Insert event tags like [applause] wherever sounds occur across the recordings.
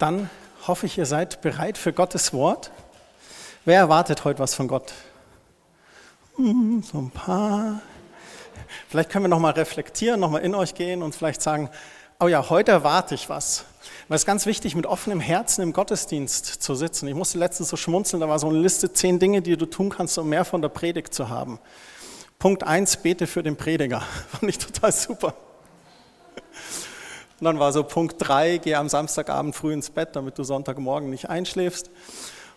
Dann hoffe ich, ihr seid bereit für Gottes Wort. Wer erwartet heute was von Gott? Hm, so ein paar. Vielleicht können wir nochmal reflektieren, nochmal in euch gehen und vielleicht sagen, oh ja, heute erwarte ich was. Weil es ist ganz wichtig, mit offenem Herzen im Gottesdienst zu sitzen. Ich musste letztens so schmunzeln, da war so eine Liste, zehn Dinge, die du tun kannst, um mehr von der Predigt zu haben. Punkt eins: bete für den Prediger. [laughs] Fand ich total super. Und dann war so Punkt drei: geh am Samstagabend früh ins Bett, damit du Sonntagmorgen nicht einschläfst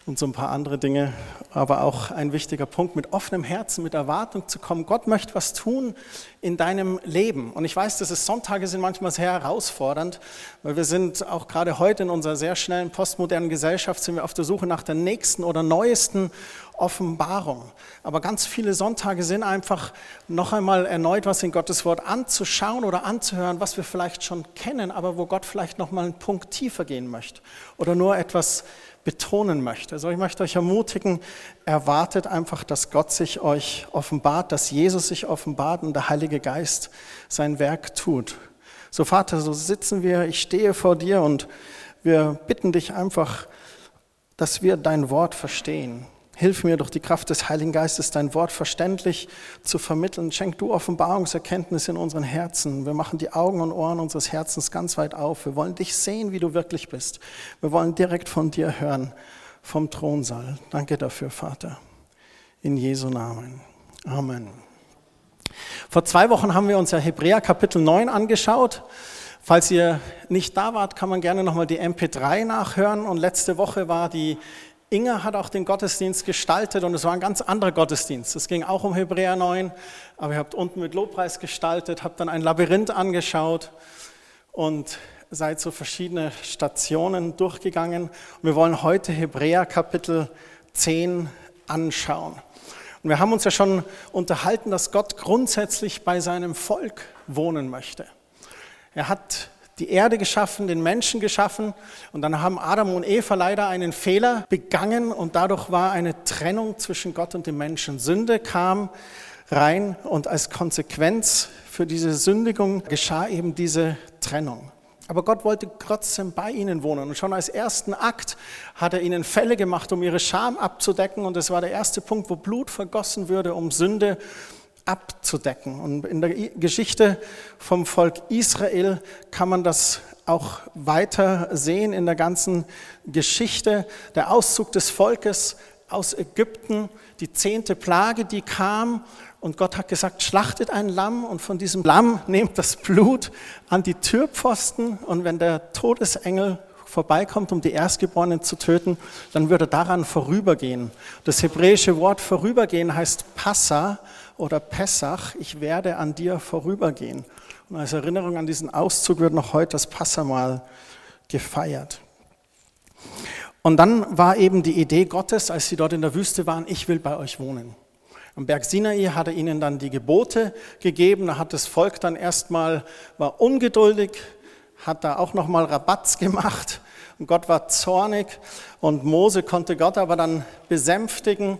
und so ein paar andere Dinge. Aber auch ein wichtiger Punkt, mit offenem Herzen, mit Erwartung zu kommen. Gott möchte was tun in deinem Leben. Und ich weiß, dass es Sonntage sind manchmal sehr herausfordernd, weil wir sind auch gerade heute in unserer sehr schnellen postmodernen Gesellschaft sind wir auf der Suche nach der nächsten oder neuesten Offenbarung. Aber ganz viele Sonntage sind einfach noch einmal erneut was in Gottes Wort anzuschauen oder anzuhören, was wir vielleicht schon kennen, aber wo Gott vielleicht noch mal einen Punkt tiefer gehen möchte oder nur etwas betonen möchte. Also ich möchte euch ermutigen, erwartet einfach, dass Gott sich euch offenbart, dass Jesus sich offenbart und der Heilige Geist sein Werk tut. So Vater, so sitzen wir, ich stehe vor dir und wir bitten dich einfach, dass wir dein Wort verstehen. Hilf mir durch die Kraft des Heiligen Geistes, dein Wort verständlich zu vermitteln. Schenk du Offenbarungserkenntnis in unseren Herzen. Wir machen die Augen und Ohren unseres Herzens ganz weit auf. Wir wollen dich sehen, wie du wirklich bist. Wir wollen direkt von dir hören, vom Thronsaal. Danke dafür, Vater. In Jesu Namen. Amen. Vor zwei Wochen haben wir uns ja Hebräer Kapitel 9 angeschaut. Falls ihr nicht da wart, kann man gerne nochmal die MP3 nachhören. Und letzte Woche war die Inge hat auch den Gottesdienst gestaltet und es war ein ganz anderer Gottesdienst. Es ging auch um Hebräer 9, aber ihr habt unten mit Lobpreis gestaltet, habt dann ein Labyrinth angeschaut und seid so verschiedene Stationen durchgegangen. Und wir wollen heute Hebräer Kapitel 10 anschauen. Und wir haben uns ja schon unterhalten, dass Gott grundsätzlich bei seinem Volk wohnen möchte. Er hat die Erde geschaffen, den Menschen geschaffen und dann haben Adam und Eva leider einen Fehler begangen und dadurch war eine Trennung zwischen Gott und dem Menschen. Sünde kam rein und als Konsequenz für diese Sündigung geschah eben diese Trennung. Aber Gott wollte trotzdem bei ihnen wohnen. Und schon als ersten Akt hat er ihnen Fälle gemacht, um ihre Scham abzudecken. Und das war der erste Punkt, wo Blut vergossen würde, um Sünde abzudecken. Und in der Geschichte vom Volk Israel kann man das auch weiter sehen in der ganzen Geschichte. Der Auszug des Volkes aus Ägypten, die zehnte Plage, die kam und Gott hat gesagt, schlachtet ein Lamm und von diesem Lamm [laughs] nehmt das Blut an die Türpfosten und wenn der Todesengel vorbeikommt, um die Erstgeborenen zu töten, dann würde er daran vorübergehen. Das hebräische Wort vorübergehen heißt Passa oder Pessach, ich werde an dir vorübergehen. Und als Erinnerung an diesen Auszug wird noch heute das Passamal gefeiert. Und dann war eben die Idee Gottes, als sie dort in der Wüste waren, ich will bei euch wohnen. Am Berg Sinai hat er ihnen dann die Gebote gegeben, da hat das Volk dann erstmal, war ungeduldig, hat da auch nochmal Rabatz gemacht und Gott war zornig und Mose konnte Gott aber dann besänftigen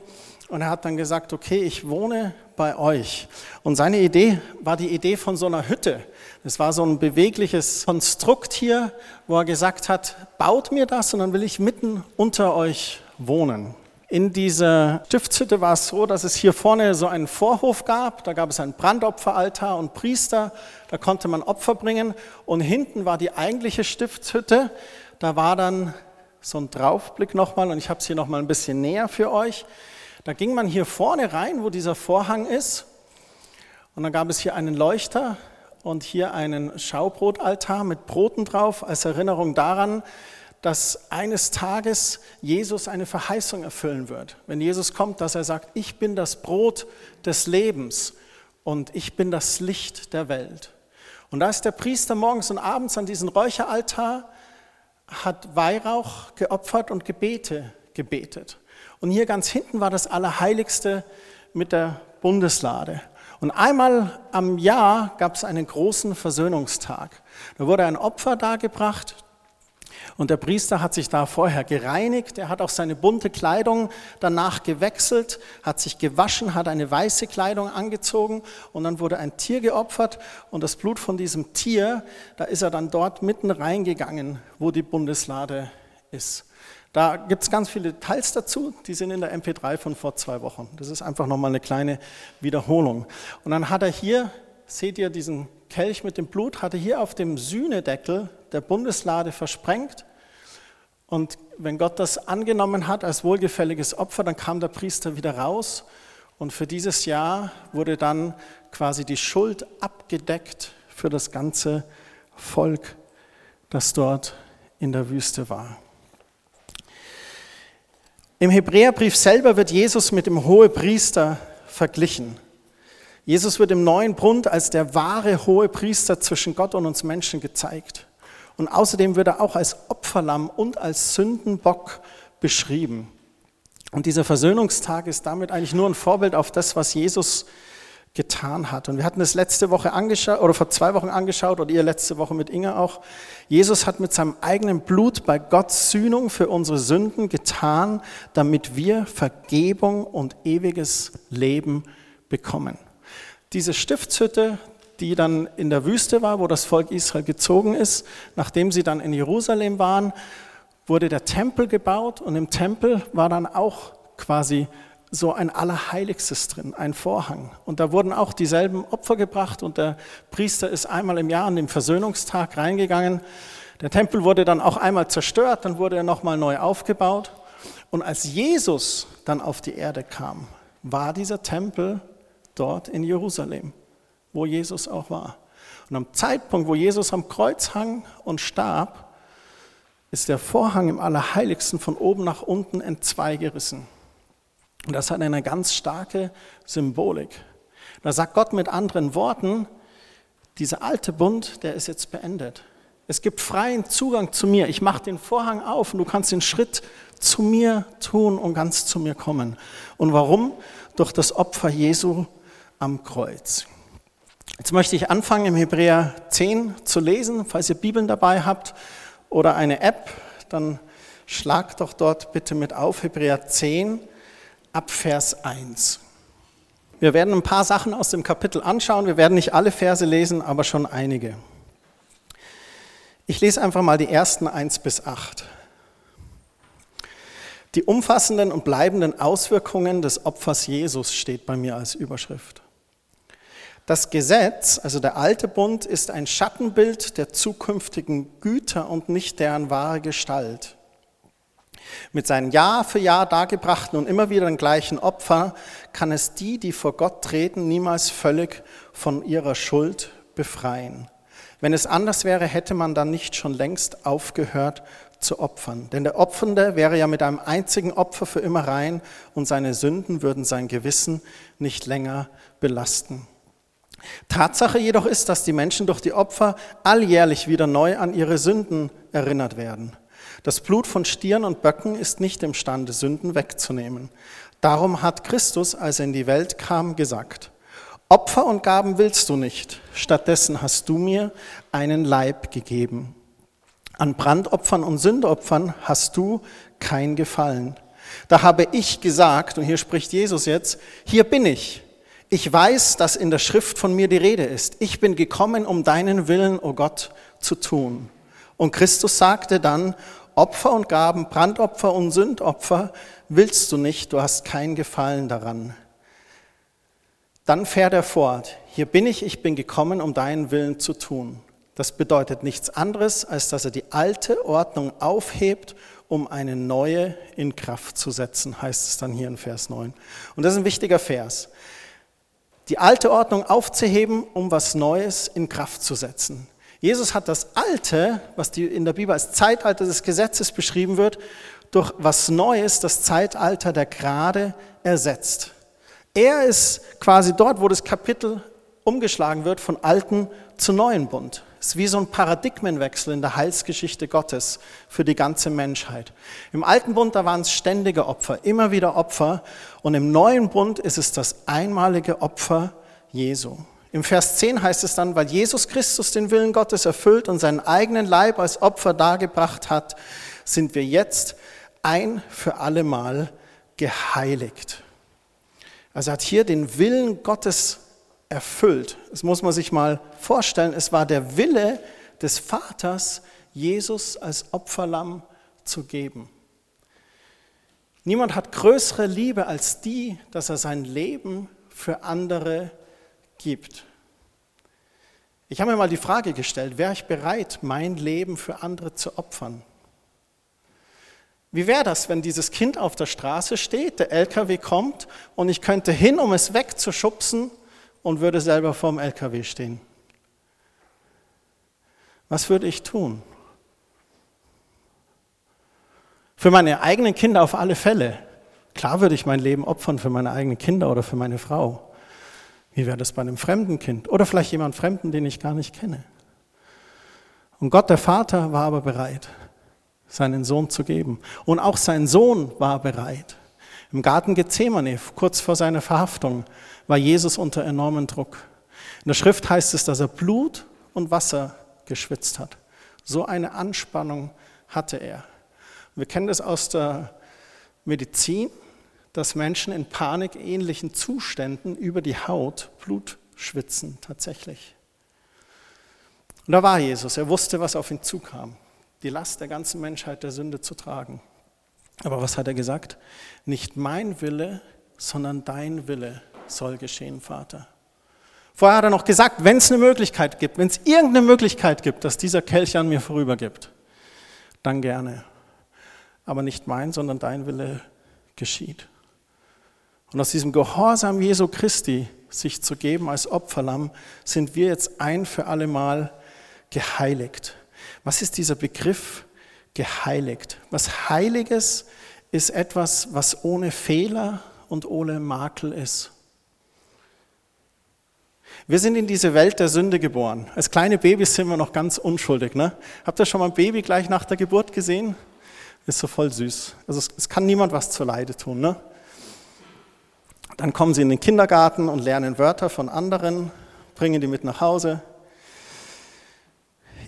und er hat dann gesagt, okay, ich wohne bei euch. Und seine Idee war die Idee von so einer Hütte. Es war so ein bewegliches Konstrukt hier, wo er gesagt hat, baut mir das und dann will ich mitten unter euch wohnen. In dieser Stiftshütte war es so, dass es hier vorne so einen Vorhof gab. Da gab es einen Brandopferaltar und Priester. Da konnte man Opfer bringen. Und hinten war die eigentliche Stiftshütte. Da war dann so ein Draufblick nochmal und ich habe es hier nochmal ein bisschen näher für euch. Da ging man hier vorne rein, wo dieser Vorhang ist. Und dann gab es hier einen Leuchter und hier einen Schaubrotaltar mit Broten drauf, als Erinnerung daran, dass eines Tages Jesus eine Verheißung erfüllen wird. Wenn Jesus kommt, dass er sagt, ich bin das Brot des Lebens und ich bin das Licht der Welt. Und da ist der Priester morgens und abends an diesen Räucheraltar, hat Weihrauch geopfert und Gebete gebetet. Und hier ganz hinten war das Allerheiligste mit der Bundeslade. Und einmal am Jahr gab es einen großen Versöhnungstag. Da wurde ein Opfer dargebracht Und der Priester hat sich da vorher gereinigt, er hat auch seine bunte Kleidung danach gewechselt, hat sich gewaschen, hat eine weiße Kleidung angezogen und dann wurde ein Tier geopfert und das Blut von diesem Tier, da ist er dann dort mitten reingegangen, wo die Bundeslade ist. Da gibt es ganz viele Details dazu, die sind in der MP3 von vor zwei Wochen. Das ist einfach nochmal eine kleine Wiederholung. Und dann hat er hier, seht ihr diesen Kelch mit dem Blut, hat er hier auf dem Sühnedeckel der Bundeslade versprengt. Und wenn Gott das angenommen hat als wohlgefälliges Opfer, dann kam der Priester wieder raus. Und für dieses Jahr wurde dann quasi die Schuld abgedeckt für das ganze Volk, das dort in der Wüste war. Im Hebräerbrief selber wird Jesus mit dem Hohepriester verglichen. Jesus wird im neuen Bund als der wahre Hohepriester zwischen Gott und uns Menschen gezeigt. Und außerdem wird er auch als Opferlamm und als Sündenbock beschrieben. Und dieser Versöhnungstag ist damit eigentlich nur ein Vorbild auf das, was Jesus getan hat. Und wir hatten das letzte Woche angeschaut, oder vor zwei Wochen angeschaut, oder ihr letzte Woche mit Inge auch. Jesus hat mit seinem eigenen Blut bei Gott Sühnung für unsere Sünden getan, damit wir Vergebung und ewiges Leben bekommen. Diese Stiftshütte, die dann in der Wüste war, wo das Volk Israel gezogen ist, nachdem sie dann in Jerusalem waren, wurde der Tempel gebaut und im Tempel war dann auch quasi so ein Allerheiligstes drin, ein Vorhang. Und da wurden auch dieselben Opfer gebracht und der Priester ist einmal im Jahr an dem Versöhnungstag reingegangen. Der Tempel wurde dann auch einmal zerstört, dann wurde er nochmal neu aufgebaut. Und als Jesus dann auf die Erde kam, war dieser Tempel dort in Jerusalem, wo Jesus auch war. Und am Zeitpunkt, wo Jesus am Kreuz hang und starb, ist der Vorhang im Allerheiligsten von oben nach unten entzweigerissen. Und das hat eine ganz starke Symbolik. Da sagt Gott mit anderen Worten, dieser alte Bund, der ist jetzt beendet. Es gibt freien Zugang zu mir. Ich mache den Vorhang auf und du kannst den Schritt zu mir tun und ganz zu mir kommen. Und warum? Durch das Opfer Jesu am Kreuz. Jetzt möchte ich anfangen, im Hebräer 10 zu lesen. Falls ihr Bibeln dabei habt oder eine App, dann schlagt doch dort bitte mit auf, Hebräer 10, ab Vers 1. Wir werden ein paar Sachen aus dem Kapitel anschauen. Wir werden nicht alle Verse lesen, aber schon einige. Ich lese einfach mal die ersten 1 bis 8. Die umfassenden und bleibenden Auswirkungen des Opfers Jesus steht bei mir als Überschrift. Das Gesetz, also der alte Bund, ist ein Schattenbild der zukünftigen Güter und nicht deren wahre Gestalt. Mit seinen Jahr für Jahr dargebrachten und immer wieder den gleichen Opfer kann es die, die vor Gott treten, niemals völlig von ihrer Schuld befreien. Wenn es anders wäre, hätte man dann nicht schon längst aufgehört zu opfern. Denn der Opfernde wäre ja mit einem einzigen Opfer für immer rein und seine Sünden würden sein Gewissen nicht länger belasten. Tatsache jedoch ist, dass die Menschen durch die Opfer alljährlich wieder neu an ihre Sünden erinnert werden. Das Blut von Stieren und Böcken ist nicht imstande, Sünden wegzunehmen. Darum hat Christus, als er in die Welt kam, gesagt, Opfer und Gaben willst du nicht, stattdessen hast du mir einen Leib gegeben. An Brandopfern und Sündopfern hast du kein Gefallen. Da habe ich gesagt, und hier spricht Jesus jetzt, hier bin ich. Ich weiß, dass in der Schrift von mir die Rede ist. Ich bin gekommen, um deinen Willen, o oh Gott, zu tun. Und Christus sagte dann, Opfer und Gaben, Brandopfer und Sündopfer willst du nicht, du hast kein Gefallen daran. Dann fährt er fort, hier bin ich, ich bin gekommen, um deinen Willen zu tun. Das bedeutet nichts anderes, als dass er die alte Ordnung aufhebt, um eine neue in Kraft zu setzen, heißt es dann hier in Vers 9. Und das ist ein wichtiger Vers. Die alte Ordnung aufzuheben, um was Neues in Kraft zu setzen. Jesus hat das Alte, was in der Bibel als Zeitalter des Gesetzes beschrieben wird, durch was Neues, das Zeitalter der Gnade ersetzt. Er ist quasi dort, wo das Kapitel umgeschlagen wird von alten zu neuen Bund. Es ist wie so ein Paradigmenwechsel in der Heilsgeschichte Gottes für die ganze Menschheit. Im alten Bund, da waren es ständige Opfer, immer wieder Opfer. Und im neuen Bund ist es das einmalige Opfer Jesu. Im Vers 10 heißt es dann, weil Jesus Christus den Willen Gottes erfüllt und seinen eigenen Leib als Opfer dargebracht hat, sind wir jetzt ein für allemal geheiligt. Also hat hier den Willen Gottes erfüllt. Das muss man sich mal vorstellen. Es war der Wille des Vaters, Jesus als Opferlamm zu geben. Niemand hat größere Liebe als die, dass er sein Leben für andere gibt. Ich habe mir mal die Frage gestellt, wäre ich bereit, mein Leben für andere zu opfern? Wie wäre das, wenn dieses Kind auf der Straße steht, der LKW kommt und ich könnte hin, um es wegzuschubsen und würde selber vorm LKW stehen? Was würde ich tun? Für meine eigenen Kinder auf alle Fälle. Klar würde ich mein Leben opfern für meine eigenen Kinder oder für meine Frau. Wie wäre das bei einem fremden Kind? Oder vielleicht jemand Fremden, den ich gar nicht kenne. Und Gott, der Vater, war aber bereit, seinen Sohn zu geben. Und auch sein Sohn war bereit. Im Garten Gethsemane, kurz vor seiner Verhaftung, war Jesus unter enormem Druck. In der Schrift heißt es, dass er Blut und Wasser geschwitzt hat. So eine Anspannung hatte er. Wir kennen das aus der Medizin, dass Menschen in panikähnlichen Zuständen über die Haut Blut schwitzen, tatsächlich. Und da war Jesus, er wusste, was auf ihn zukam, die Last der ganzen Menschheit der Sünde zu tragen. Aber was hat er gesagt? Nicht mein Wille, sondern dein Wille soll geschehen, Vater. Vorher hat er noch gesagt, wenn es eine Möglichkeit gibt, wenn es irgendeine Möglichkeit gibt, dass dieser Kelch an mir vorübergibt, dann gerne. Aber nicht mein, sondern dein Wille geschieht. Und aus diesem Gehorsam Jesu Christi, sich zu geben als Opferlamm, sind wir jetzt ein für alle Mal geheiligt. Was ist dieser Begriff geheiligt? Was Heiliges ist etwas, was ohne Fehler und ohne Makel ist. Wir sind in diese Welt der Sünde geboren. Als kleine Babys sind wir noch ganz unschuldig. Ne? Habt ihr schon mal ein Baby gleich nach der Geburt gesehen? Ist so voll süß. Also es, es kann niemand was zur Leide tun. Ne? Dann kommen sie in den Kindergarten und lernen Wörter von anderen, bringen die mit nach Hause.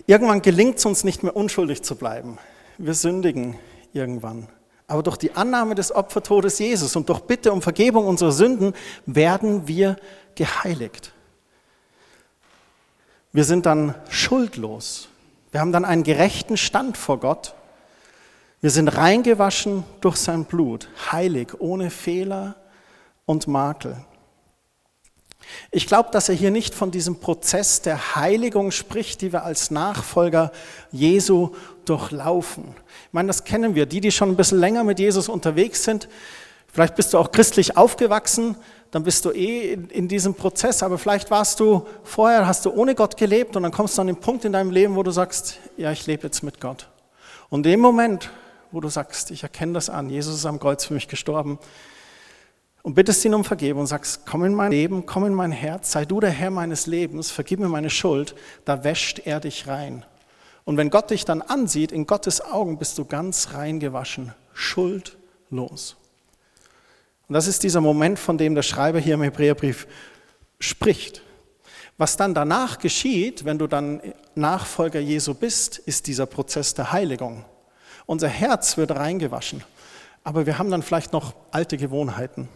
Irgendwann gelingt es uns nicht mehr unschuldig zu bleiben. Wir sündigen irgendwann. Aber durch die Annahme des Opfertodes Jesus und durch Bitte um Vergebung unserer Sünden werden wir geheiligt. Wir sind dann schuldlos. Wir haben dann einen gerechten Stand vor Gott. Wir sind reingewaschen durch sein Blut, heilig, ohne Fehler und Makel. Ich glaube, dass er hier nicht von diesem Prozess der Heiligung spricht, die wir als Nachfolger Jesu durchlaufen. Ich meine, das kennen wir. Die, die schon ein bisschen länger mit Jesus unterwegs sind, vielleicht bist du auch christlich aufgewachsen, dann bist du eh in, diesem Prozess. Aber vielleicht warst du vorher, hast du ohne Gott gelebt und dann kommst du an den Punkt in deinem Leben, wo du sagst, ja, ich lebe jetzt mit Gott. Und in dem Moment, wo du sagst, ich erkenne das an, Jesus ist am Kreuz für mich gestorben, und bittest ihn um Vergebung und sagst, komm in mein Leben, komm in mein Herz, sei du der Herr meines Lebens, vergib mir meine Schuld, da wäscht er dich rein. Und wenn Gott dich dann ansieht, in Gottes Augen bist du ganz rein gewaschen, schuldlos. Und das ist dieser Moment, von dem der Schreiber hier im Hebräerbrief spricht. Was dann danach geschieht, wenn du dann Nachfolger Jesu bist, ist dieser Prozess der Heiligung. Unser Herz wird reingewaschen, aber wir haben dann vielleicht noch alte Gewohnheiten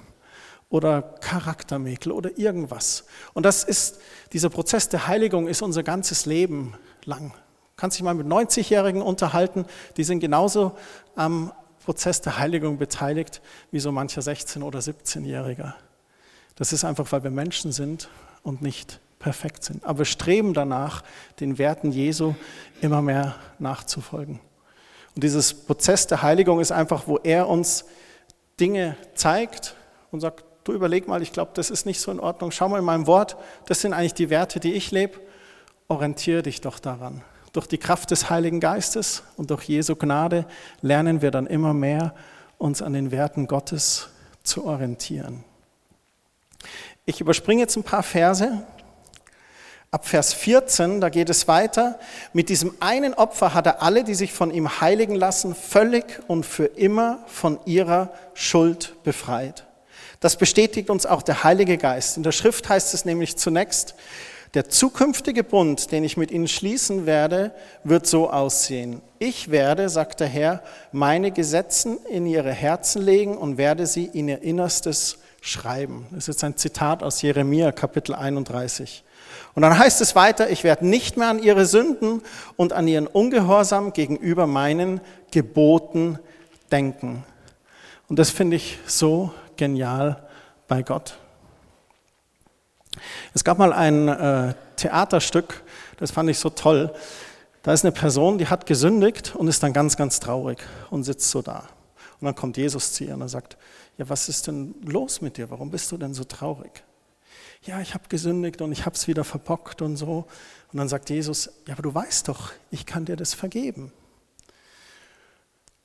oder Charaktermäkel oder irgendwas. Und das ist, dieser Prozess der Heiligung ist unser ganzes Leben lang. Kannst dich mal mit 90-Jährigen unterhalten, die sind genauso am Prozess der Heiligung beteiligt wie so mancher 16- oder 17-Jähriger. Das ist einfach, weil wir Menschen sind und nicht perfekt sind. Aber wir streben danach, den Werten Jesu immer mehr nachzufolgen. Und dieses Prozess der Heiligung ist einfach, wo er uns Dinge zeigt und sagt, du überleg mal, ich glaube, das ist nicht so in Ordnung. Schau mal in meinem Wort, das sind eigentlich die Werte, die ich lebe. Orientiere dich doch daran. Durch die Kraft des Heiligen Geistes und durch Jesu Gnade lernen wir dann immer mehr, uns an den Werten Gottes zu orientieren. Ich überspringe jetzt ein paar Verse. Ab Vers 14, da geht es weiter. Mit diesem einen Opfer hat er alle, die sich von ihm heiligen lassen, völlig und für immer von ihrer Schuld befreit. Das bestätigt uns auch der Heilige Geist. In der Schrift heißt es nämlich zunächst, der zukünftige Bund, den ich mit ihnen schließen werde, wird so aussehen. Ich werde, sagt der Herr, meine Gesetzen in ihre Herzen legen und werde sie in ihr Innerstes schreiben. Das ist jetzt ein Zitat aus Jeremia, Kapitel 31. Und dann heißt es weiter, ich werde nicht mehr an ihre Sünden und an ihren Ungehorsam gegenüber meinen Geboten denken. Und das finde ich so genial bei Gott. Es gab mal ein äh, Theaterstück, das fand ich so toll. Da ist eine Person, die hat gesündigt und ist dann ganz, ganz traurig und sitzt so da. Und dann kommt Jesus zu ihr und er sagt, ja, was ist denn los mit dir? Warum bist du denn so traurig? Ja, ich habe gesündigt und ich habe es wieder verbockt und so. Und dann sagt Jesus, ja, aber du weißt doch, ich kann dir das vergeben.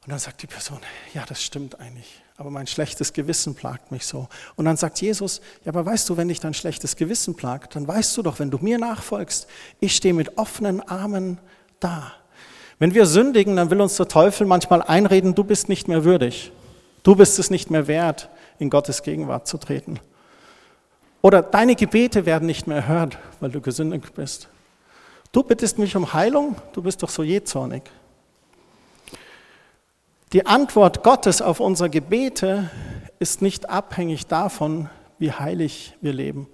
Und dann sagt die Person, ja, das stimmt eigentlich, aber mein schlechtes Gewissen plagt mich so. Und dann sagt Jesus, ja, aber weißt du, wenn dich dein schlechtes Gewissen plagt, dann weißt du doch, wenn du mir nachfolgst, ich stehe mit offenen Armen da. Wenn wir sündigen, dann will uns der Teufel manchmal einreden, du bist nicht mehr würdig. Du bist es nicht mehr wert, in Gottes Gegenwart zu treten. Oder deine Gebete werden nicht mehr erhört, weil du gesündigt bist. Du bittest mich um Heilung, du bist doch so jähzornig. Die Antwort Gottes auf unsere Gebete ist nicht abhängig davon, wie heilig wir leben.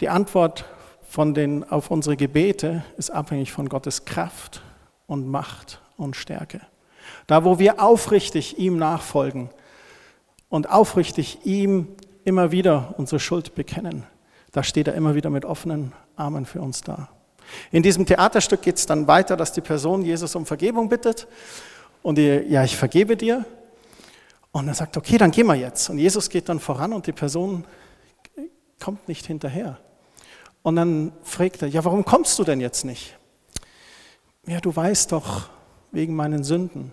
Die Antwort von den, auf unsere Gebete ist abhängig von Gottes Kraft und Macht und Stärke. Da, wo wir aufrichtig ihm nachfolgen und aufrichtig ihm immer wieder unsere Schuld bekennen, da steht er immer wieder mit offenen Armen für uns da. In diesem Theaterstück geht es dann weiter, dass die Person Jesus um Vergebung bittet und die, ja, ich vergebe dir. Und er sagt, okay, dann gehen wir jetzt. Und Jesus geht dann voran und die Person kommt nicht hinterher. Und dann fragt er, ja, warum kommst du denn jetzt nicht? Ja, du weißt doch, wegen meinen Sünden.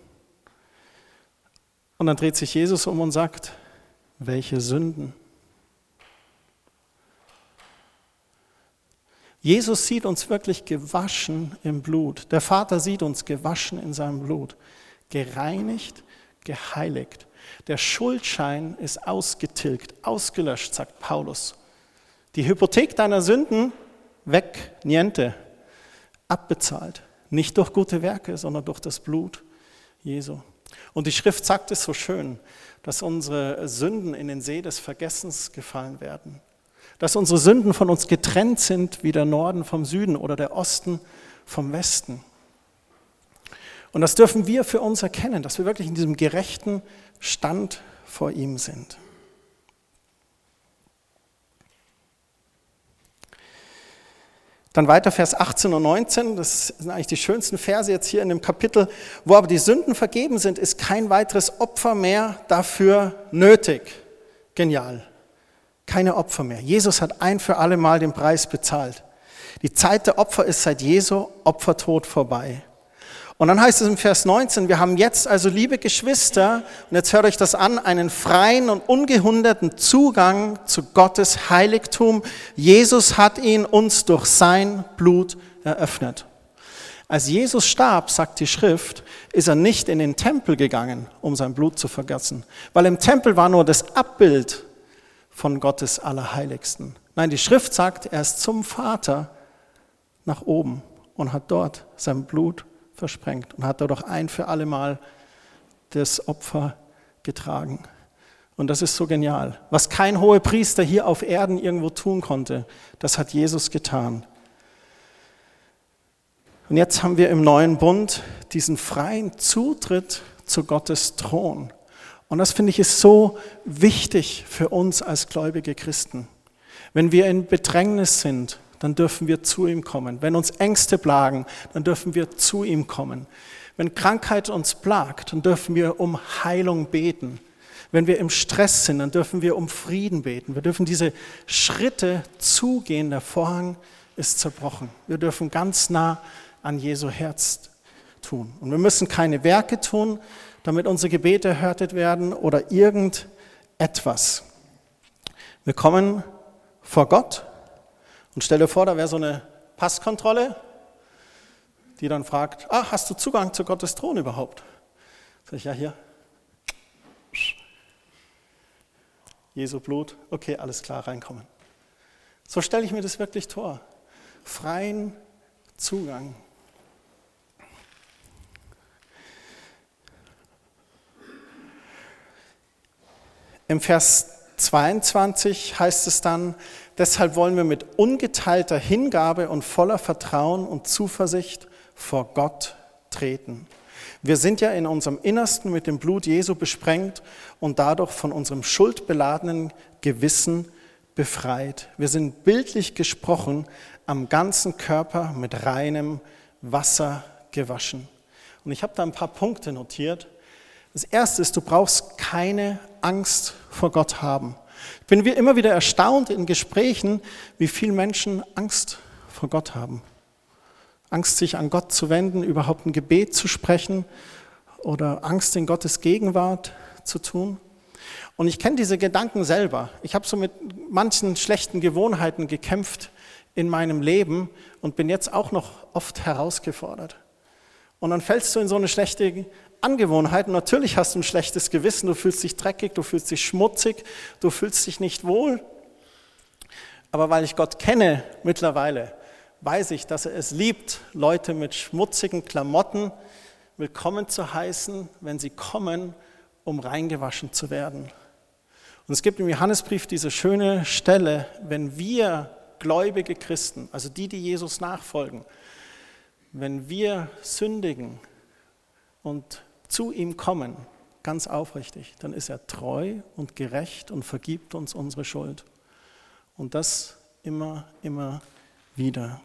Und dann dreht sich Jesus um und sagt, welche Sünden? Jesus sieht uns wirklich gewaschen im Blut. Der Vater sieht uns gewaschen in seinem Blut gereinigt, geheiligt. Der Schuldschein ist ausgetilgt, ausgelöscht, sagt Paulus. Die Hypothek deiner Sünden weg, niente, abbezahlt. Nicht durch gute Werke, sondern durch das Blut Jesu. Und die Schrift sagt es so schön, dass unsere Sünden in den See des Vergessens gefallen werden. Dass unsere Sünden von uns getrennt sind wie der Norden vom Süden oder der Osten vom Westen. Und das dürfen wir für uns erkennen, dass wir wirklich in diesem gerechten Stand vor ihm sind. Dann weiter Vers 18 und 19, das sind eigentlich die schönsten Verse jetzt hier in dem Kapitel. Wo aber die Sünden vergeben sind, ist kein weiteres Opfer mehr dafür nötig. Genial. Keine Opfer mehr. Jesus hat ein für alle Mal den Preis bezahlt. Die Zeit der Opfer ist seit Jesu Opfertod vorbei. Und dann heißt es im Vers 19, wir haben jetzt also, liebe Geschwister, und jetzt hört euch das an, einen freien und ungehinderten Zugang zu Gottes Heiligtum. Jesus hat ihn uns durch sein Blut eröffnet. Als Jesus starb, sagt die Schrift, ist er nicht in den Tempel gegangen, um sein Blut zu vergessen, weil im Tempel war nur das Abbild von Gottes Allerheiligsten. Nein, die Schrift sagt, er ist zum Vater nach oben und hat dort sein Blut versprengt und hat dadurch ein für alle Mal das Opfer getragen. Und das ist so genial. Was kein hoher Priester hier auf Erden irgendwo tun konnte, das hat Jesus getan. Und jetzt haben wir im neuen Bund diesen freien Zutritt zu Gottes Thron. Und das finde ich ist so wichtig für uns als gläubige Christen. Wenn wir in Bedrängnis sind, dann dürfen wir zu ihm kommen. Wenn uns Ängste plagen, dann dürfen wir zu ihm kommen. Wenn Krankheit uns plagt, dann dürfen wir um Heilung beten. Wenn wir im Stress sind, dann dürfen wir um Frieden beten. Wir dürfen diese Schritte zugehen. Der Vorhang ist zerbrochen. Wir dürfen ganz nah an Jesu Herz tun. Und wir müssen keine Werke tun, damit unsere Gebete erhörtet werden oder irgendetwas. Wir kommen vor Gott und stell dir vor, da wäre so eine Passkontrolle, die dann fragt, ah, hast du Zugang zu Gottes Thron überhaupt? Sag ich, ja, hier. Jesu Blut, okay, alles klar, reinkommen. So stelle ich mir das wirklich vor. Freien Zugang. Im Vers 22 heißt es dann, deshalb wollen wir mit ungeteilter Hingabe und voller Vertrauen und Zuversicht vor Gott treten. Wir sind ja in unserem Innersten mit dem Blut Jesu besprengt und dadurch von unserem schuldbeladenen Gewissen befreit. Wir sind bildlich gesprochen am ganzen Körper mit reinem Wasser gewaschen. Und ich habe da ein paar Punkte notiert. Das erste ist, du brauchst keine Angst vor Gott haben. Ich bin immer wieder erstaunt in Gesprächen, wie viele Menschen Angst vor Gott haben. Angst, sich an Gott zu wenden, überhaupt ein Gebet zu sprechen oder Angst in Gottes Gegenwart zu tun. Und ich kenne diese Gedanken selber. Ich habe so mit manchen schlechten Gewohnheiten gekämpft in meinem Leben und bin jetzt auch noch oft herausgefordert. Und dann fällst du in so eine schlechte Angewohnheiten. Natürlich hast du ein schlechtes Gewissen, du fühlst dich dreckig, du fühlst dich schmutzig, du fühlst dich nicht wohl. Aber weil ich Gott kenne mittlerweile, weiß ich, dass er es liebt, Leute mit schmutzigen Klamotten willkommen zu heißen, wenn sie kommen, um reingewaschen zu werden. Und es gibt im Johannesbrief diese schöne Stelle, wenn wir gläubige Christen, also die, die Jesus nachfolgen, wenn wir sündigen und zu ihm kommen, ganz aufrichtig, dann ist er treu und gerecht und vergibt uns unsere Schuld. Und das immer, immer wieder.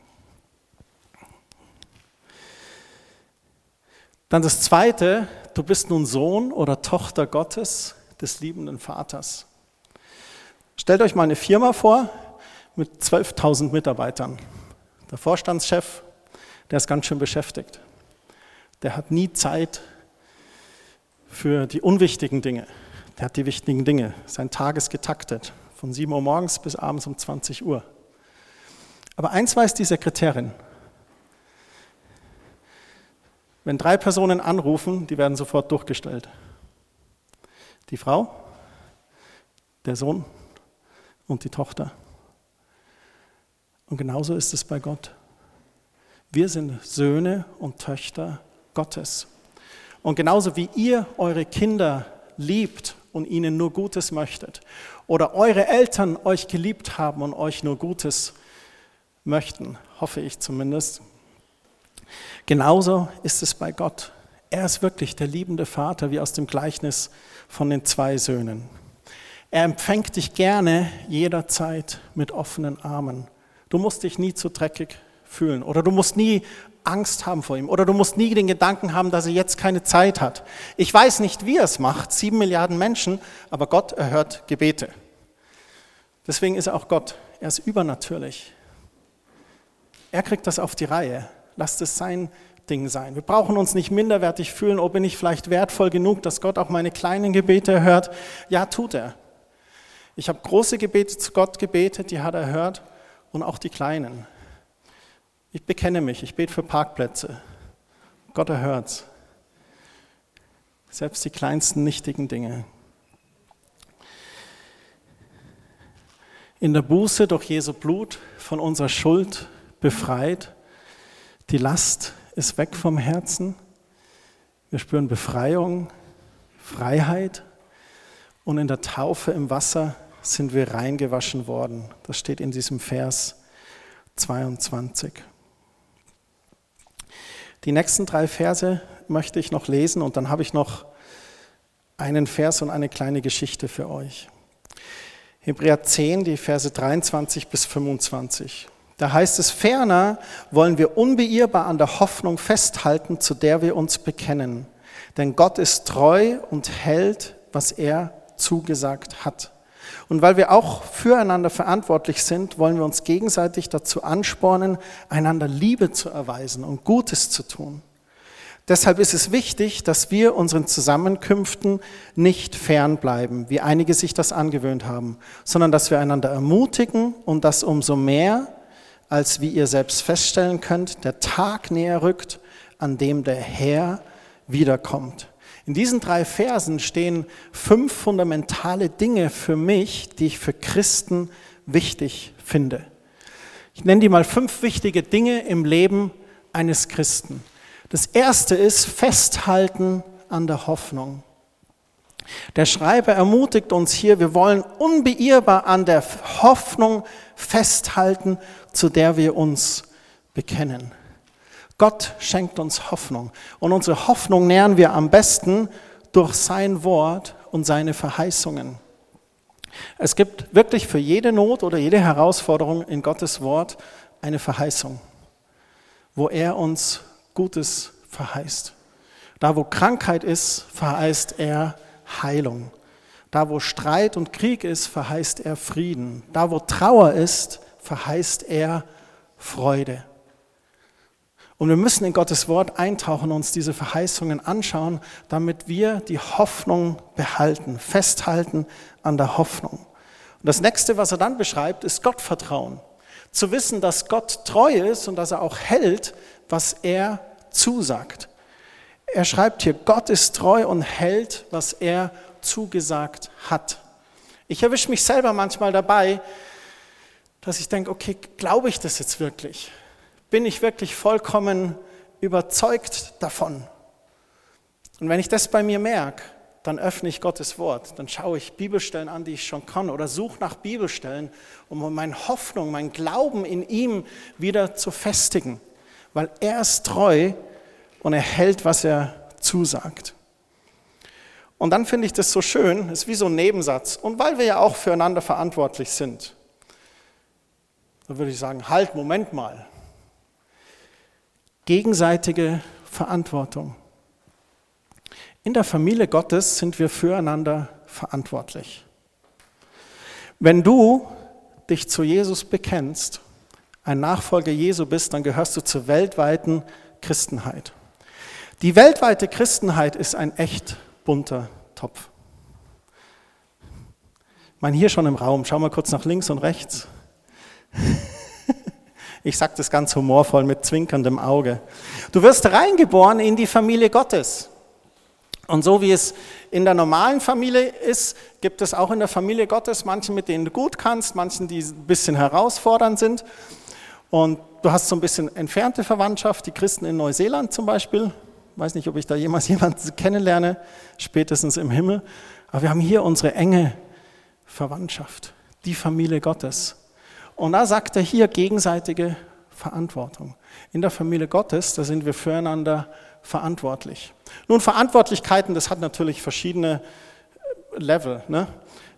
Dann das Zweite, du bist nun Sohn oder Tochter Gottes, des liebenden Vaters. Stellt euch mal eine Firma vor mit 12.000 Mitarbeitern. Der Vorstandschef, der ist ganz schön beschäftigt. Der hat nie Zeit für die unwichtigen Dinge. Der hat die wichtigen Dinge. Sein Tag ist getaktet, von 7 Uhr morgens bis abends um 20 Uhr. Aber eins weiß die Sekretärin. Wenn drei Personen anrufen, die werden sofort durchgestellt. Die Frau, der Sohn und die Tochter. Und genauso ist es bei Gott. Wir sind Söhne und Töchter Gottes. Und genauso wie ihr eure Kinder liebt und ihnen nur Gutes möchtet, oder eure Eltern euch geliebt haben und euch nur Gutes möchten, hoffe ich zumindest, genauso ist es bei Gott. Er ist wirklich der liebende Vater, wie aus dem Gleichnis von den zwei Söhnen. Er empfängt dich gerne jederzeit mit offenen Armen. Du musst dich nie zu dreckig fühlen oder du musst nie Angst haben vor ihm oder du musst nie den Gedanken haben, dass er jetzt keine Zeit hat. Ich weiß nicht, wie er es macht, sieben Milliarden Menschen, aber Gott erhört Gebete. Deswegen ist er auch Gott. Er ist übernatürlich. Er kriegt das auf die Reihe. Lasst es sein Ding sein. Wir brauchen uns nicht minderwertig fühlen, oh, bin ich vielleicht wertvoll genug, dass Gott auch meine kleinen Gebete erhört. Ja, tut er. Ich habe große Gebete zu Gott gebetet, die hat er erhört und auch die kleinen. Ich bekenne mich, ich bete für Parkplätze. Gott erhört's. Selbst die kleinsten nichtigen Dinge. In der Buße durch Jesu Blut von unserer Schuld befreit. Die Last ist weg vom Herzen. Wir spüren Befreiung, Freiheit. Und in der Taufe im Wasser sind wir reingewaschen worden. Das steht in diesem Vers 22. Die nächsten drei Verse möchte ich noch lesen und dann habe ich noch einen Vers und eine kleine Geschichte für euch. Hebräer 10, die Verse 23 bis 25. Da heißt es, ferner wollen wir unbeirrbar an der Hoffnung festhalten, zu der wir uns bekennen. Denn Gott ist treu und hält, was er zugesagt hat. Und weil wir auch füreinander verantwortlich sind, wollen wir uns gegenseitig dazu anspornen, einander Liebe zu erweisen und Gutes zu tun. Deshalb ist es wichtig, dass wir unseren Zusammenkünften nicht fernbleiben, wie einige sich das angewöhnt haben, sondern dass wir einander ermutigen und das umso mehr, als wie ihr selbst feststellen könnt, der Tag näher rückt, an dem der Herr wiederkommt. In diesen drei Versen stehen fünf fundamentale Dinge für mich, die ich für Christen wichtig finde. Ich nenne die mal fünf wichtige Dinge im Leben eines Christen. Das erste ist Festhalten an der Hoffnung. Der Schreiber ermutigt uns hier, wir wollen unbeirrbar an der Hoffnung festhalten, zu der wir uns bekennen. Gott schenkt uns Hoffnung und unsere Hoffnung nähern wir am besten durch sein Wort und seine Verheißungen. Es gibt wirklich für jede Not oder jede Herausforderung in Gottes Wort eine Verheißung, wo er uns Gutes verheißt. Da, wo Krankheit ist, verheißt er Heilung. Da, wo Streit und Krieg ist, verheißt er Frieden. Da, wo Trauer ist, verheißt er Freude. Und wir müssen in Gottes Wort eintauchen und uns diese Verheißungen anschauen, damit wir die Hoffnung behalten, festhalten an der Hoffnung. Und das nächste, was er dann beschreibt, ist Gottvertrauen. Zu wissen, dass Gott treu ist und dass er auch hält, was er zusagt. Er schreibt hier, Gott ist treu und hält, was er zugesagt hat. Ich erwische mich selber manchmal dabei, dass ich denke, okay, glaube ich das jetzt wirklich? Bin ich wirklich vollkommen überzeugt davon? Und wenn ich das bei mir merke, dann öffne ich Gottes Wort, dann schaue ich Bibelstellen an, die ich schon kann, oder suche nach Bibelstellen, um meine Hoffnung, mein Glauben in ihm wieder zu festigen, weil er ist treu und er hält, was er zusagt. Und dann finde ich das so schön, ist wie so ein Nebensatz. Und weil wir ja auch füreinander verantwortlich sind, da würde ich sagen, halt, Moment mal. Gegenseitige Verantwortung. In der Familie Gottes sind wir füreinander verantwortlich. Wenn du dich zu Jesus bekennst, ein Nachfolger Jesu bist, dann gehörst du zur weltweiten Christenheit. Die weltweite Christenheit ist ein echt bunter Topf. Ich meine, hier schon im Raum, schau mal kurz nach links und rechts. Ich sage das ganz humorvoll mit zwinkerndem Auge. Du wirst reingeboren in die Familie Gottes. Und so wie es in der normalen Familie ist, gibt es auch in der Familie Gottes manche, mit denen du gut kannst, manchen, die ein bisschen herausfordernd sind. Und du hast so ein bisschen entfernte Verwandtschaft, die Christen in Neuseeland zum Beispiel. Ich weiß nicht, ob ich da jemals [laughs] jemanden kennenlerne, spätestens im Himmel. Aber wir haben hier unsere enge Verwandtschaft, die Familie Gottes. Und da sagt er hier gegenseitige Verantwortung. In der Familie Gottes, da sind wir füreinander verantwortlich. Nun, Verantwortlichkeiten, das hat natürlich verschiedene äh, Level. Ne?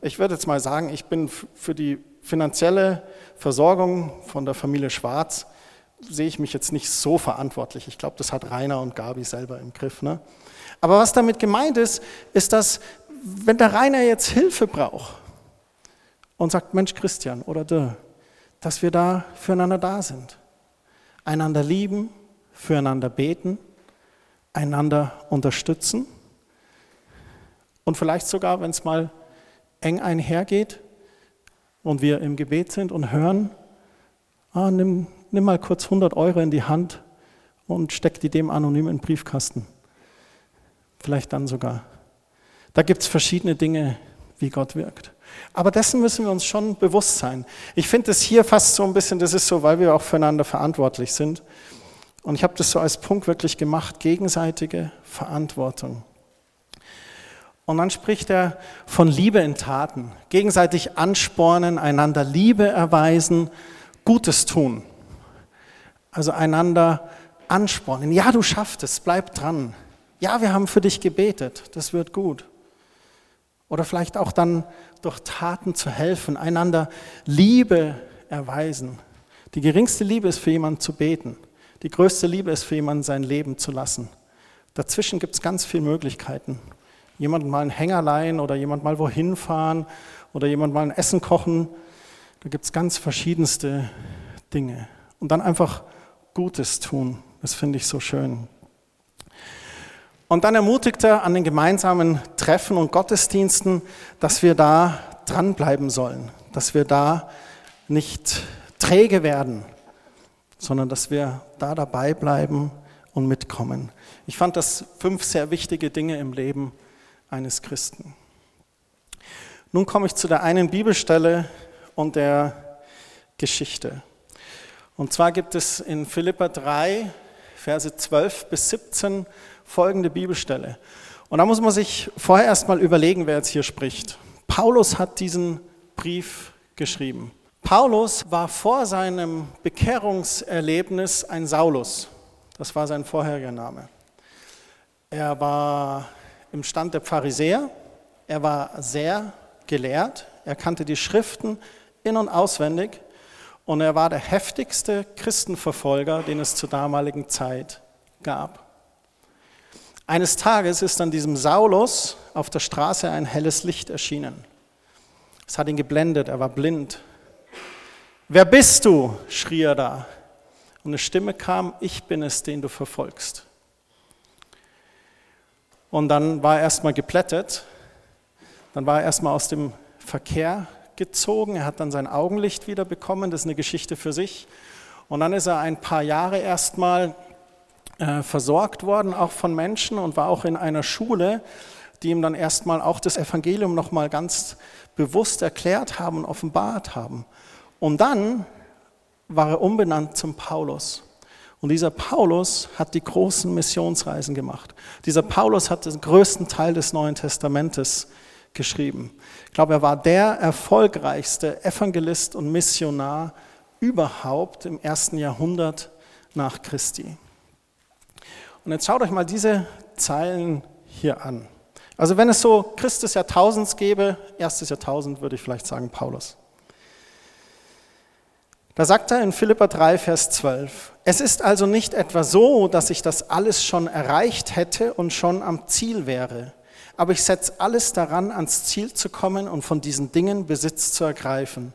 Ich würde jetzt mal sagen, ich bin für die finanzielle Versorgung von der Familie Schwarz, sehe ich mich jetzt nicht so verantwortlich. Ich glaube, das hat Rainer und Gabi selber im Griff. Ne? Aber was damit gemeint ist, ist, dass wenn der Rainer jetzt Hilfe braucht und sagt, Mensch Christian oder du, dass wir da füreinander da sind. Einander lieben, füreinander beten, einander unterstützen und vielleicht sogar, wenn es mal eng einhergeht und wir im Gebet sind und hören, ah, nimm, nimm mal kurz 100 Euro in die Hand und steck die dem anonym in den Briefkasten. Vielleicht dann sogar. Da gibt es verschiedene Dinge, wie Gott wirkt. Aber dessen müssen wir uns schon bewusst sein. Ich finde es hier fast so ein bisschen, das ist so, weil wir auch füreinander verantwortlich sind. Und ich habe das so als Punkt wirklich gemacht, gegenseitige Verantwortung. Und dann spricht er von Liebe in Taten, gegenseitig anspornen, einander Liebe erweisen, Gutes tun. Also einander anspornen. Ja, du schaffst es, bleib dran. Ja, wir haben für dich gebetet, das wird gut. Oder vielleicht auch dann durch Taten zu helfen, einander Liebe erweisen. Die geringste Liebe ist für jemanden zu beten. Die größte Liebe ist für jemanden sein Leben zu lassen. Dazwischen gibt es ganz viele Möglichkeiten. Jemand mal ein Hängerlein oder jemand mal wohin fahren oder jemand mal ein Essen kochen. Da gibt es ganz verschiedenste Dinge. Und dann einfach Gutes tun. Das finde ich so schön. Und dann ermutigt er an den gemeinsamen Treffen und Gottesdiensten, dass wir da dranbleiben sollen, dass wir da nicht träge werden, sondern dass wir da dabei bleiben und mitkommen. Ich fand das fünf sehr wichtige Dinge im Leben eines Christen. Nun komme ich zu der einen Bibelstelle und der Geschichte. Und zwar gibt es in Philippa 3, Verse 12 bis 17 folgende Bibelstelle. Und da muss man sich vorher erstmal überlegen, wer jetzt hier spricht. Paulus hat diesen Brief geschrieben. Paulus war vor seinem Bekehrungserlebnis ein Saulus. Das war sein vorheriger Name. Er war im Stand der Pharisäer, er war sehr gelehrt, er kannte die Schriften in und auswendig und er war der heftigste Christenverfolger, den es zur damaligen Zeit gab. Eines Tages ist an diesem Saulus auf der Straße ein helles Licht erschienen. Es hat ihn geblendet, er war blind. Wer bist du? schrie er da. Und eine Stimme kam, ich bin es, den du verfolgst. Und dann war er erstmal geplättet, dann war er erstmal aus dem Verkehr gezogen, er hat dann sein Augenlicht wieder bekommen, das ist eine Geschichte für sich. Und dann ist er ein paar Jahre erstmal äh, versorgt worden, auch von Menschen und war auch in einer Schule, die ihm dann erstmal auch das Evangelium nochmal ganz bewusst erklärt haben und offenbart haben. Und dann war er umbenannt zum Paulus. Und dieser Paulus hat die großen Missionsreisen gemacht. Dieser Paulus hat den größten Teil des Neuen Testamentes geschrieben. Ich glaube, er war der erfolgreichste Evangelist und Missionar überhaupt im ersten Jahrhundert nach Christi. Und jetzt schaut euch mal diese Zeilen hier an. Also wenn es so Christus Jahrtausends gäbe, erstes Jahrtausend würde ich vielleicht sagen Paulus. Da sagt er in Philippa 3, Vers 12, es ist also nicht etwa so, dass ich das alles schon erreicht hätte und schon am Ziel wäre, aber ich setze alles daran, ans Ziel zu kommen und von diesen Dingen Besitz zu ergreifen,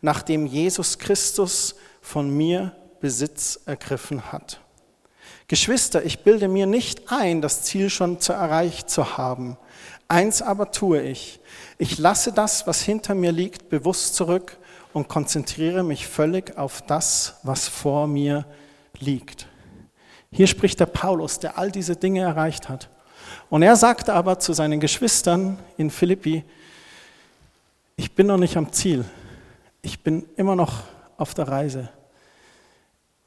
nachdem Jesus Christus von mir Besitz ergriffen hat. Geschwister, ich bilde mir nicht ein, das Ziel schon zu erreicht zu haben. Eins aber tue ich. Ich lasse das, was hinter mir liegt, bewusst zurück und konzentriere mich völlig auf das, was vor mir liegt. Hier spricht der Paulus, der all diese Dinge erreicht hat. Und er sagte aber zu seinen Geschwistern in Philippi, ich bin noch nicht am Ziel. Ich bin immer noch auf der Reise.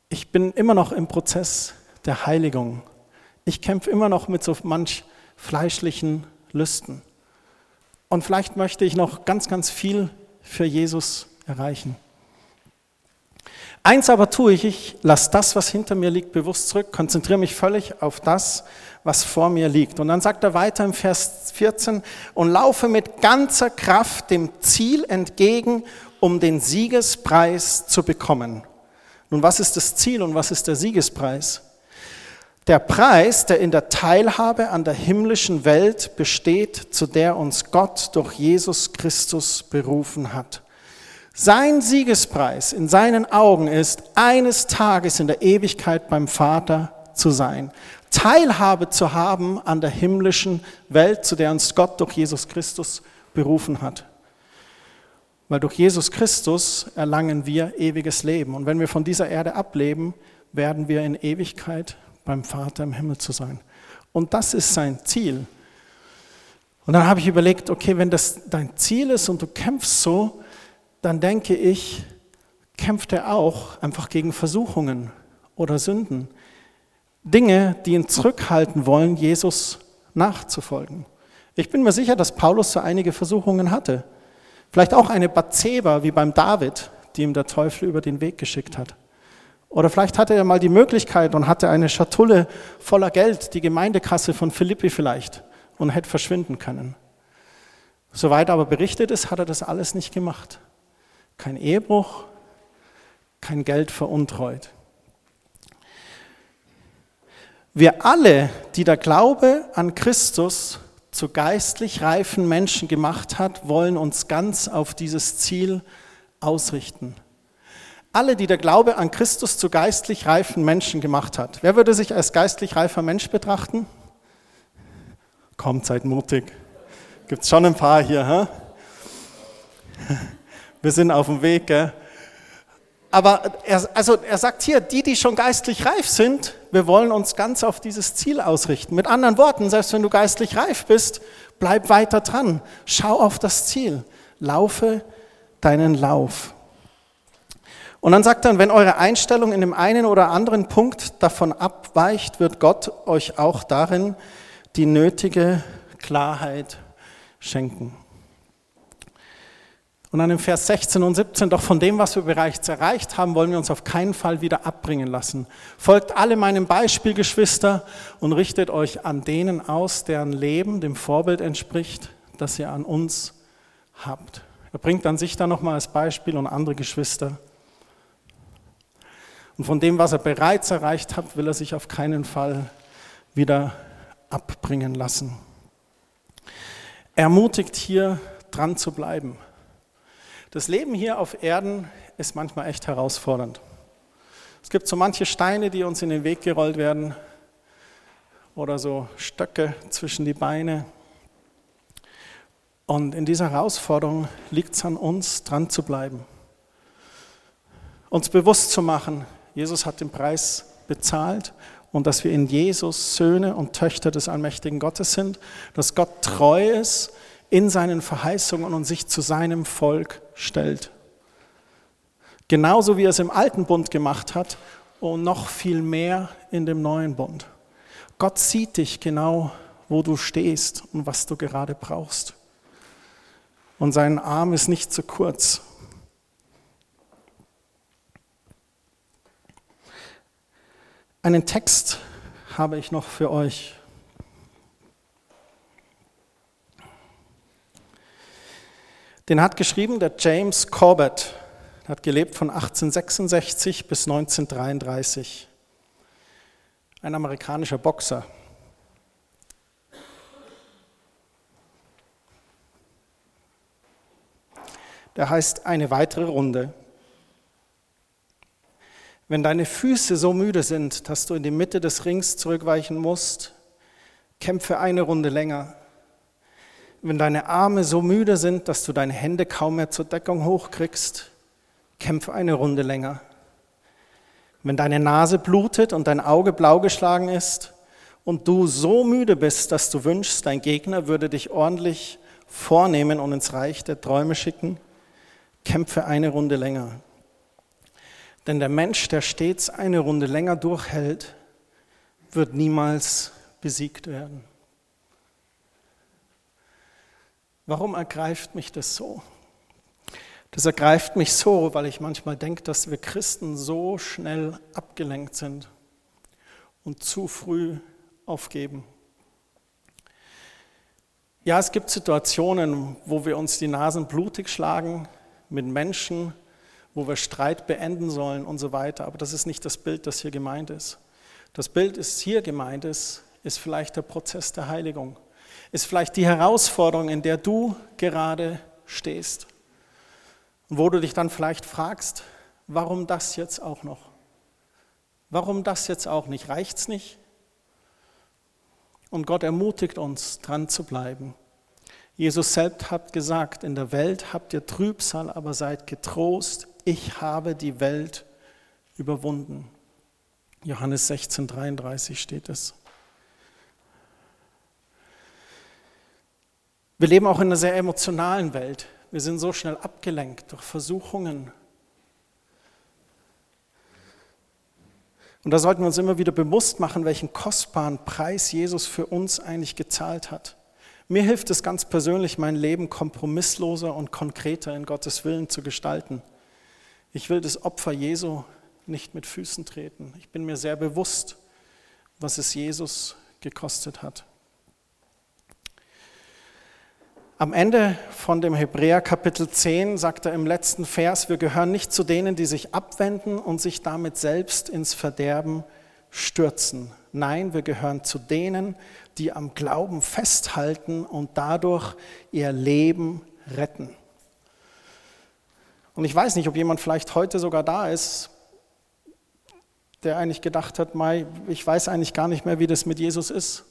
Ich bin immer noch im Prozess der Heiligung. Ich kämpfe immer noch mit so manch fleischlichen Lüsten. Und vielleicht möchte ich noch ganz, ganz viel für Jesus erreichen. Eins aber tue ich, ich lasse das, was hinter mir liegt, bewusst zurück, konzentriere mich völlig auf das, was vor mir liegt. Und dann sagt er weiter im Vers 14, und laufe mit ganzer Kraft dem Ziel entgegen, um den Siegespreis zu bekommen. Nun, was ist das Ziel und was ist der Siegespreis? Der Preis, der in der Teilhabe an der himmlischen Welt besteht, zu der uns Gott durch Jesus Christus berufen hat. Sein Siegespreis in seinen Augen ist, eines Tages in der Ewigkeit beim Vater zu sein, Teilhabe zu haben an der himmlischen Welt, zu der uns Gott durch Jesus Christus berufen hat. Weil durch Jesus Christus erlangen wir ewiges Leben. Und wenn wir von dieser Erde ableben, werden wir in Ewigkeit beim Vater im Himmel zu sein. Und das ist sein Ziel. Und dann habe ich überlegt, okay, wenn das dein Ziel ist und du kämpfst so, dann denke ich, kämpft er auch einfach gegen Versuchungen oder Sünden. Dinge, die ihn zurückhalten wollen, Jesus nachzufolgen. Ich bin mir sicher, dass Paulus so einige Versuchungen hatte. Vielleicht auch eine Bathseba wie beim David, die ihm der Teufel über den Weg geschickt hat. Oder vielleicht hatte er mal die Möglichkeit und hatte eine Schatulle voller Geld, die Gemeindekasse von Philippi vielleicht, und hätte verschwinden können. Soweit aber berichtet ist, hat er das alles nicht gemacht kein Ehebruch, kein Geld veruntreut. Wir alle, die der Glaube an Christus zu geistlich reifen Menschen gemacht hat, wollen uns ganz auf dieses Ziel ausrichten. Alle, die der Glaube an Christus zu geistlich reifen Menschen gemacht hat. Wer würde sich als geistlich reifer Mensch betrachten? Kommt, seid mutig. Gibt es schon ein paar hier, hä? Wir sind auf dem Weg. Gell? Aber er, also er sagt hier, die, die schon geistlich reif sind, wir wollen uns ganz auf dieses Ziel ausrichten. Mit anderen Worten, selbst wenn du geistlich reif bist, bleib weiter dran. Schau auf das Ziel. Laufe deinen Lauf. Und dann sagt er, wenn eure Einstellung in dem einen oder anderen Punkt davon abweicht, wird Gott euch auch darin die nötige Klarheit schenken. Und dann im Vers 16 und 17, doch von dem, was wir bereits erreicht haben, wollen wir uns auf keinen Fall wieder abbringen lassen. Folgt alle meinem Beispiel, Geschwister, und richtet euch an denen aus, deren Leben dem Vorbild entspricht, das ihr an uns habt. Er bringt dann sich da nochmal als Beispiel und andere Geschwister. Und von dem, was er bereits erreicht hat, will er sich auf keinen Fall wieder abbringen lassen. Er ermutigt hier dran zu bleiben. Das Leben hier auf Erden ist manchmal echt herausfordernd. Es gibt so manche Steine, die uns in den Weg gerollt werden oder so Stöcke zwischen die Beine. Und in dieser Herausforderung liegt es an uns, dran zu bleiben. Uns bewusst zu machen, Jesus hat den Preis bezahlt und dass wir in Jesus Söhne und Töchter des allmächtigen Gottes sind, dass Gott treu ist in seinen Verheißungen und sich zu seinem Volk stellt. Genauso wie er es im alten Bund gemacht hat und noch viel mehr in dem neuen Bund. Gott sieht dich genau, wo du stehst und was du gerade brauchst. Und sein Arm ist nicht zu kurz. Einen Text habe ich noch für euch. Den hat geschrieben der James Corbett. Er hat gelebt von 1866 bis 1933. Ein amerikanischer Boxer. Der heißt eine weitere Runde. Wenn deine Füße so müde sind, dass du in die Mitte des Rings zurückweichen musst, kämpfe eine Runde länger wenn deine Arme so müde sind, dass du deine Hände kaum mehr zur Deckung hochkriegst, kämpfe eine Runde länger. Wenn deine Nase blutet und dein Auge blau geschlagen ist und du so müde bist, dass du wünschst, dein Gegner würde dich ordentlich vornehmen und ins Reich der Träume schicken, kämpfe eine Runde länger. Denn der Mensch, der stets eine Runde länger durchhält, wird niemals besiegt werden. Warum ergreift mich das so? Das ergreift mich so, weil ich manchmal denke, dass wir Christen so schnell abgelenkt sind und zu früh aufgeben. Ja, es gibt Situationen, wo wir uns die Nasen blutig schlagen mit Menschen, wo wir Streit beenden sollen und so weiter. Aber das ist nicht das Bild, das hier gemeint ist. Das Bild, das hier gemeint ist, ist vielleicht der Prozess der Heiligung ist vielleicht die Herausforderung, in der du gerade stehst. Und wo du dich dann vielleicht fragst, warum das jetzt auch noch? Warum das jetzt auch nicht? Reicht es nicht? Und Gott ermutigt uns, dran zu bleiben. Jesus selbst hat gesagt, in der Welt habt ihr Trübsal, aber seid getrost, ich habe die Welt überwunden. Johannes 16, 33 steht es. Wir leben auch in einer sehr emotionalen Welt. Wir sind so schnell abgelenkt durch Versuchungen. Und da sollten wir uns immer wieder bewusst machen, welchen kostbaren Preis Jesus für uns eigentlich gezahlt hat. Mir hilft es ganz persönlich, mein Leben kompromissloser und konkreter in Gottes Willen zu gestalten. Ich will das Opfer Jesu nicht mit Füßen treten. Ich bin mir sehr bewusst, was es Jesus gekostet hat. Am Ende von dem Hebräer Kapitel 10 sagt er im letzten Vers, wir gehören nicht zu denen, die sich abwenden und sich damit selbst ins Verderben stürzen. Nein, wir gehören zu denen, die am Glauben festhalten und dadurch ihr Leben retten. Und ich weiß nicht, ob jemand vielleicht heute sogar da ist, der eigentlich gedacht hat, Mai, ich weiß eigentlich gar nicht mehr, wie das mit Jesus ist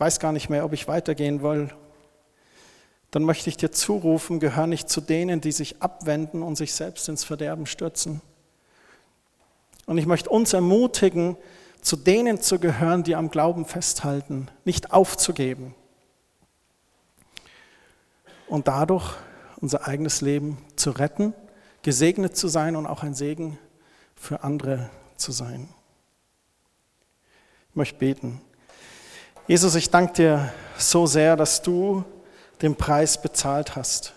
ich weiß gar nicht mehr, ob ich weitergehen will, dann möchte ich dir zurufen, gehör nicht zu denen, die sich abwenden und sich selbst ins Verderben stürzen. Und ich möchte uns ermutigen, zu denen zu gehören, die am Glauben festhalten, nicht aufzugeben. Und dadurch unser eigenes Leben zu retten, gesegnet zu sein und auch ein Segen für andere zu sein. Ich möchte beten. Jesus, ich danke dir so sehr, dass du den Preis bezahlt hast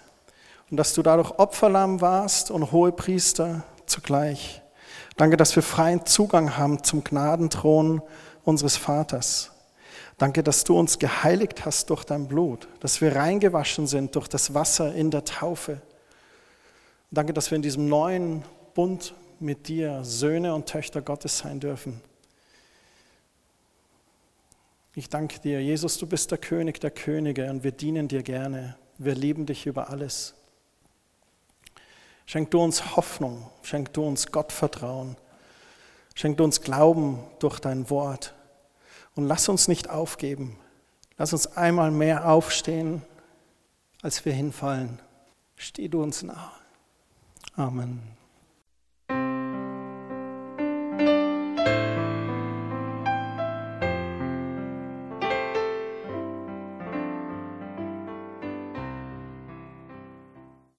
und dass du dadurch Opferlamm warst und Hohepriester zugleich. Danke, dass wir freien Zugang haben zum Gnadenthron unseres Vaters. Danke, dass du uns geheiligt hast durch dein Blut, dass wir reingewaschen sind durch das Wasser in der Taufe. Danke, dass wir in diesem neuen Bund mit dir Söhne und Töchter Gottes sein dürfen. Ich danke dir, Jesus, du bist der König der Könige und wir dienen dir gerne. Wir lieben dich über alles. Schenk du uns Hoffnung, schenk du uns Gottvertrauen, schenk du uns Glauben durch dein Wort und lass uns nicht aufgeben. Lass uns einmal mehr aufstehen, als wir hinfallen. Steh du uns nahe. Amen.